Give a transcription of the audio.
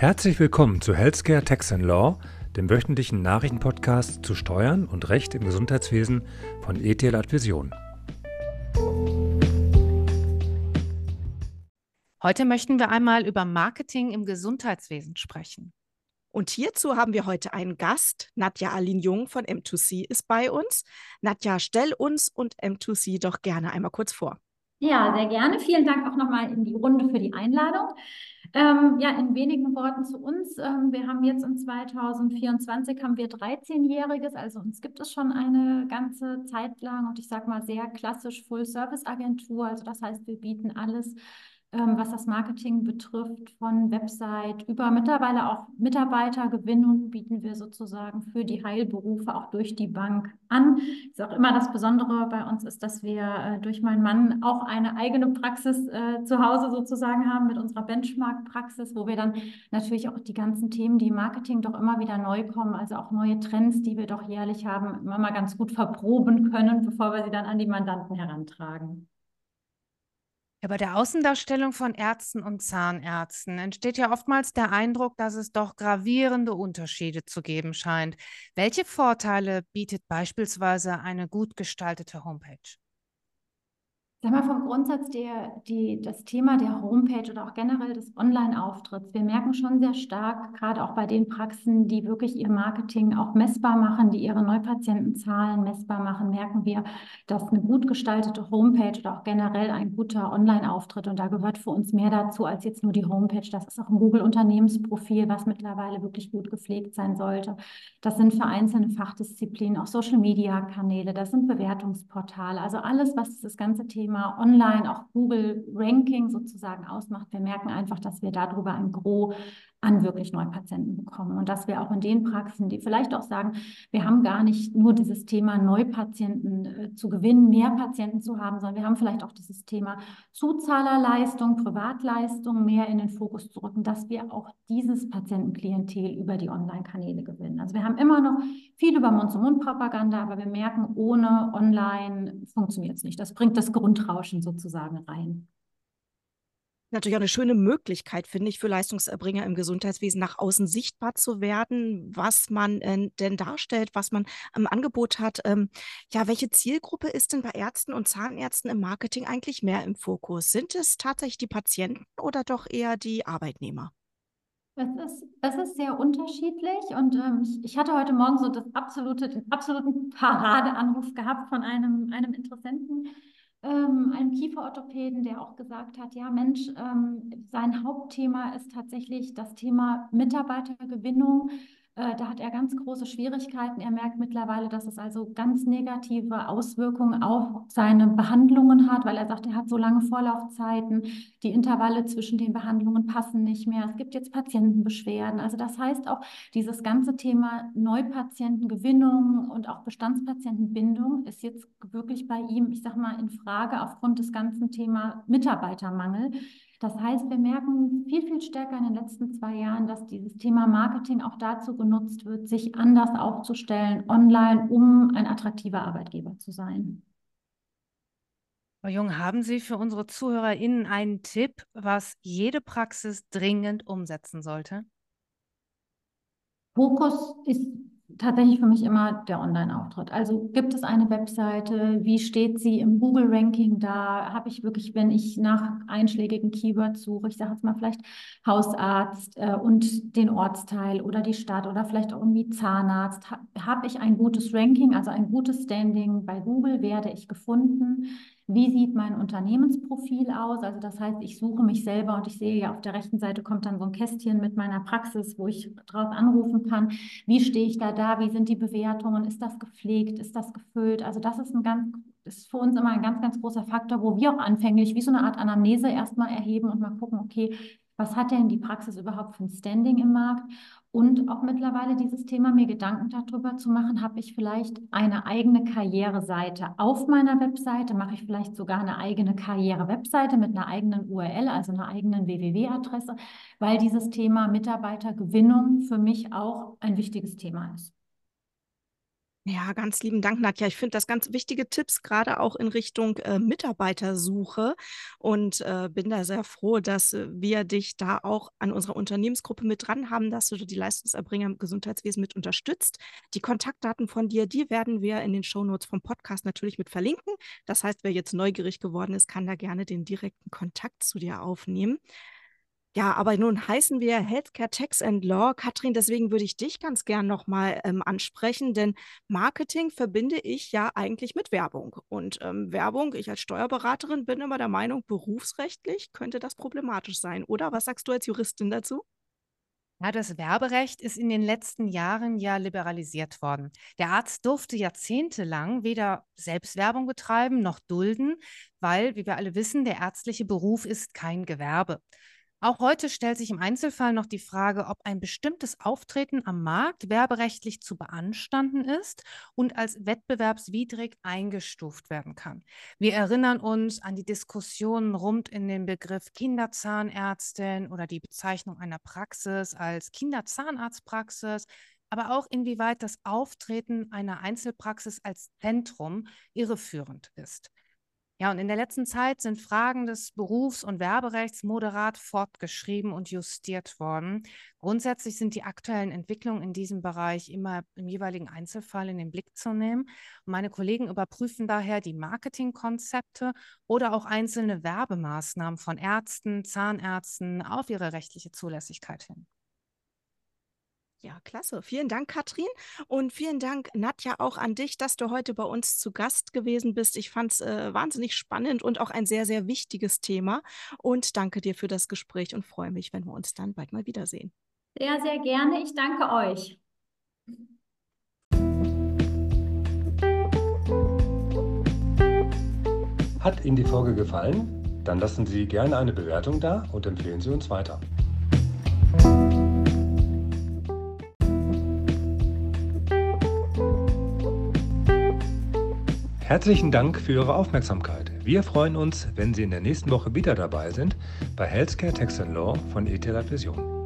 Herzlich willkommen zu Healthcare Tax and Law, dem wöchentlichen Nachrichtenpodcast zu Steuern und Recht im Gesundheitswesen von ETL Advision. Heute möchten wir einmal über Marketing im Gesundheitswesen sprechen. Und hierzu haben wir heute einen Gast. Nadja Aline Jung von M2C ist bei uns. Nadja, stell uns und M2C doch gerne einmal kurz vor. Ja, sehr gerne. Vielen Dank auch nochmal in die Runde für die Einladung. Ähm, ja, in wenigen Worten zu uns. Ähm, wir haben jetzt in 2024 haben wir 13-Jähriges, also uns gibt es schon eine ganze Zeit lang und ich sage mal sehr klassisch Full-Service-Agentur. Also das heißt, wir bieten alles ähm, was das Marketing betrifft, von Website über mittlerweile auch Mitarbeitergewinnung bieten wir sozusagen für die Heilberufe auch durch die Bank an. Ist auch immer das Besondere bei uns ist, dass wir äh, durch meinen Mann auch eine eigene Praxis äh, zu Hause sozusagen haben mit unserer Benchmark-Praxis, wo wir dann natürlich auch die ganzen Themen, die im Marketing doch immer wieder neu kommen, also auch neue Trends, die wir doch jährlich haben, immer mal ganz gut verproben können, bevor wir sie dann an die Mandanten herantragen. Ja, bei der Außendarstellung von Ärzten und Zahnärzten entsteht ja oftmals der Eindruck, dass es doch gravierende Unterschiede zu geben scheint. Welche Vorteile bietet beispielsweise eine gut gestaltete Homepage? Sag mal, vom Grundsatz der, die, das Thema der Homepage oder auch generell des Online-Auftritts. Wir merken schon sehr stark, gerade auch bei den Praxen, die wirklich ihr Marketing auch messbar machen, die ihre Neupatientenzahlen messbar machen, merken wir, dass eine gut gestaltete Homepage oder auch generell ein guter Online-Auftritt, und da gehört für uns mehr dazu als jetzt nur die Homepage. Das ist auch ein Google-Unternehmensprofil, was mittlerweile wirklich gut gepflegt sein sollte. Das sind für einzelne Fachdisziplinen auch Social-Media-Kanäle, das sind Bewertungsportale, also alles, was das ganze Thema Thema online, auch Google Ranking sozusagen ausmacht. Wir merken einfach, dass wir darüber ein Gros an wirklich Neupatienten bekommen. Und dass wir auch in den Praxen, die vielleicht auch sagen, wir haben gar nicht nur dieses Thema Neupatienten äh, zu gewinnen, mehr Patienten zu haben, sondern wir haben vielleicht auch dieses Thema Zuzahlerleistung, Privatleistung mehr in den Fokus zu rücken, dass wir auch dieses Patientenklientel über die Online-Kanäle gewinnen. Also wir haben immer noch viel über Mund-zu-Mund-Propaganda, aber wir merken, ohne Online funktioniert es nicht. Das bringt das Grundrauschen sozusagen rein natürlich auch eine schöne Möglichkeit, finde ich, für Leistungserbringer im Gesundheitswesen nach außen sichtbar zu werden, was man äh, denn darstellt, was man im Angebot hat. Ähm, ja, welche Zielgruppe ist denn bei Ärzten und Zahnärzten im Marketing eigentlich mehr im Fokus? Sind es tatsächlich die Patienten oder doch eher die Arbeitnehmer? Es ist, es ist sehr unterschiedlich und ähm, ich, ich, hatte heute Morgen so das absolute, den absoluten Paradeanruf gehabt von einem, einem Interessenten, ähm, einem Kieferorthopäden, der auch gesagt hat, ja Mensch, ähm, sein Hauptthema ist tatsächlich das Thema Mitarbeitergewinnung äh, da hat er ganz große Schwierigkeiten. Er merkt mittlerweile, dass es also ganz negative Auswirkungen auf seine Behandlungen hat, weil er sagt, er hat so lange Vorlaufzeiten, die Intervalle zwischen den Behandlungen passen nicht mehr. Es gibt jetzt Patientenbeschwerden. Also das heißt auch, dieses ganze Thema Neupatientengewinnung und auch Bestandspatientenbindung ist jetzt wirklich bei ihm, ich sag mal, in Frage aufgrund des ganzen Thema Mitarbeitermangel. Das heißt, wir merken viel, viel stärker in den letzten zwei Jahren, dass dieses Thema Marketing auch dazu genutzt wird, sich anders aufzustellen online, um ein attraktiver Arbeitgeber zu sein. Frau Jung, haben Sie für unsere ZuhörerInnen einen Tipp, was jede Praxis dringend umsetzen sollte? Fokus ist tatsächlich für mich immer der Online-Auftritt. Also gibt es eine Webseite? Wie steht sie im Google-Ranking da? Habe ich wirklich, wenn ich nach einschlägigen Keywords suche, ich sage jetzt mal vielleicht Hausarzt äh, und den Ortsteil oder die Stadt oder vielleicht auch irgendwie Zahnarzt, ha habe ich ein gutes Ranking, also ein gutes Standing bei Google? Werde ich gefunden? Wie sieht mein Unternehmensprofil aus? Also das heißt, ich suche mich selber und ich sehe ja auf der rechten Seite kommt dann so ein Kästchen mit meiner Praxis, wo ich drauf anrufen kann. Wie stehe ich da da? Wie sind die Bewertungen? Ist das gepflegt? Ist das gefüllt? Also das ist ein ganz ist für uns immer ein ganz, ganz großer Faktor, wo wir auch anfänglich wie so eine Art Anamnese erstmal erheben und mal gucken, okay, was hat denn die Praxis überhaupt für ein Standing im Markt? Und auch mittlerweile dieses Thema, mir Gedanken darüber zu machen, habe ich vielleicht eine eigene Karriereseite auf meiner Webseite, mache ich vielleicht sogar eine eigene Karriere-Webseite mit einer eigenen URL, also einer eigenen www-Adresse, weil dieses Thema Mitarbeitergewinnung für mich auch ein wichtiges Thema ist. Ja, ganz lieben Dank, Nadja. Ich finde das ganz wichtige Tipps, gerade auch in Richtung äh, Mitarbeitersuche und äh, bin da sehr froh, dass äh, wir dich da auch an unserer Unternehmensgruppe mit dran haben, dass du die Leistungserbringer im Gesundheitswesen mit unterstützt. Die Kontaktdaten von dir, die werden wir in den Shownotes vom Podcast natürlich mit verlinken. Das heißt, wer jetzt neugierig geworden ist, kann da gerne den direkten Kontakt zu dir aufnehmen. Ja, aber nun heißen wir Healthcare Tax and Law. Katrin, deswegen würde ich dich ganz gern nochmal ähm, ansprechen, denn Marketing verbinde ich ja eigentlich mit Werbung. Und ähm, Werbung, ich als Steuerberaterin bin immer der Meinung, berufsrechtlich könnte das problematisch sein, oder? Was sagst du als Juristin dazu? Ja, das Werberecht ist in den letzten Jahren ja liberalisiert worden. Der Arzt durfte jahrzehntelang weder Selbstwerbung betreiben noch dulden, weil, wie wir alle wissen, der ärztliche Beruf ist kein Gewerbe. Auch heute stellt sich im Einzelfall noch die Frage, ob ein bestimmtes Auftreten am Markt werberechtlich zu beanstanden ist und als wettbewerbswidrig eingestuft werden kann. Wir erinnern uns an die Diskussionen rund in den Begriff Kinderzahnärztin oder die Bezeichnung einer Praxis als Kinderzahnarztpraxis, aber auch inwieweit das Auftreten einer Einzelpraxis als Zentrum irreführend ist. Ja, und in der letzten Zeit sind Fragen des Berufs- und Werberechts moderat fortgeschrieben und justiert worden. Grundsätzlich sind die aktuellen Entwicklungen in diesem Bereich immer im jeweiligen Einzelfall in den Blick zu nehmen. Meine Kollegen überprüfen daher die Marketingkonzepte oder auch einzelne Werbemaßnahmen von Ärzten, Zahnärzten auf ihre rechtliche Zulässigkeit hin. Ja, klasse. Vielen Dank, Katrin. Und vielen Dank, Nadja, auch an dich, dass du heute bei uns zu Gast gewesen bist. Ich fand es äh, wahnsinnig spannend und auch ein sehr, sehr wichtiges Thema. Und danke dir für das Gespräch und freue mich, wenn wir uns dann bald mal wiedersehen. Sehr, sehr gerne. Ich danke euch. Hat Ihnen die Folge gefallen? Dann lassen Sie gerne eine Bewertung da und empfehlen Sie uns weiter. Herzlichen Dank für Ihre Aufmerksamkeit. Wir freuen uns, wenn Sie in der nächsten Woche wieder dabei sind bei Healthcare Tax and Law von ETH Vision.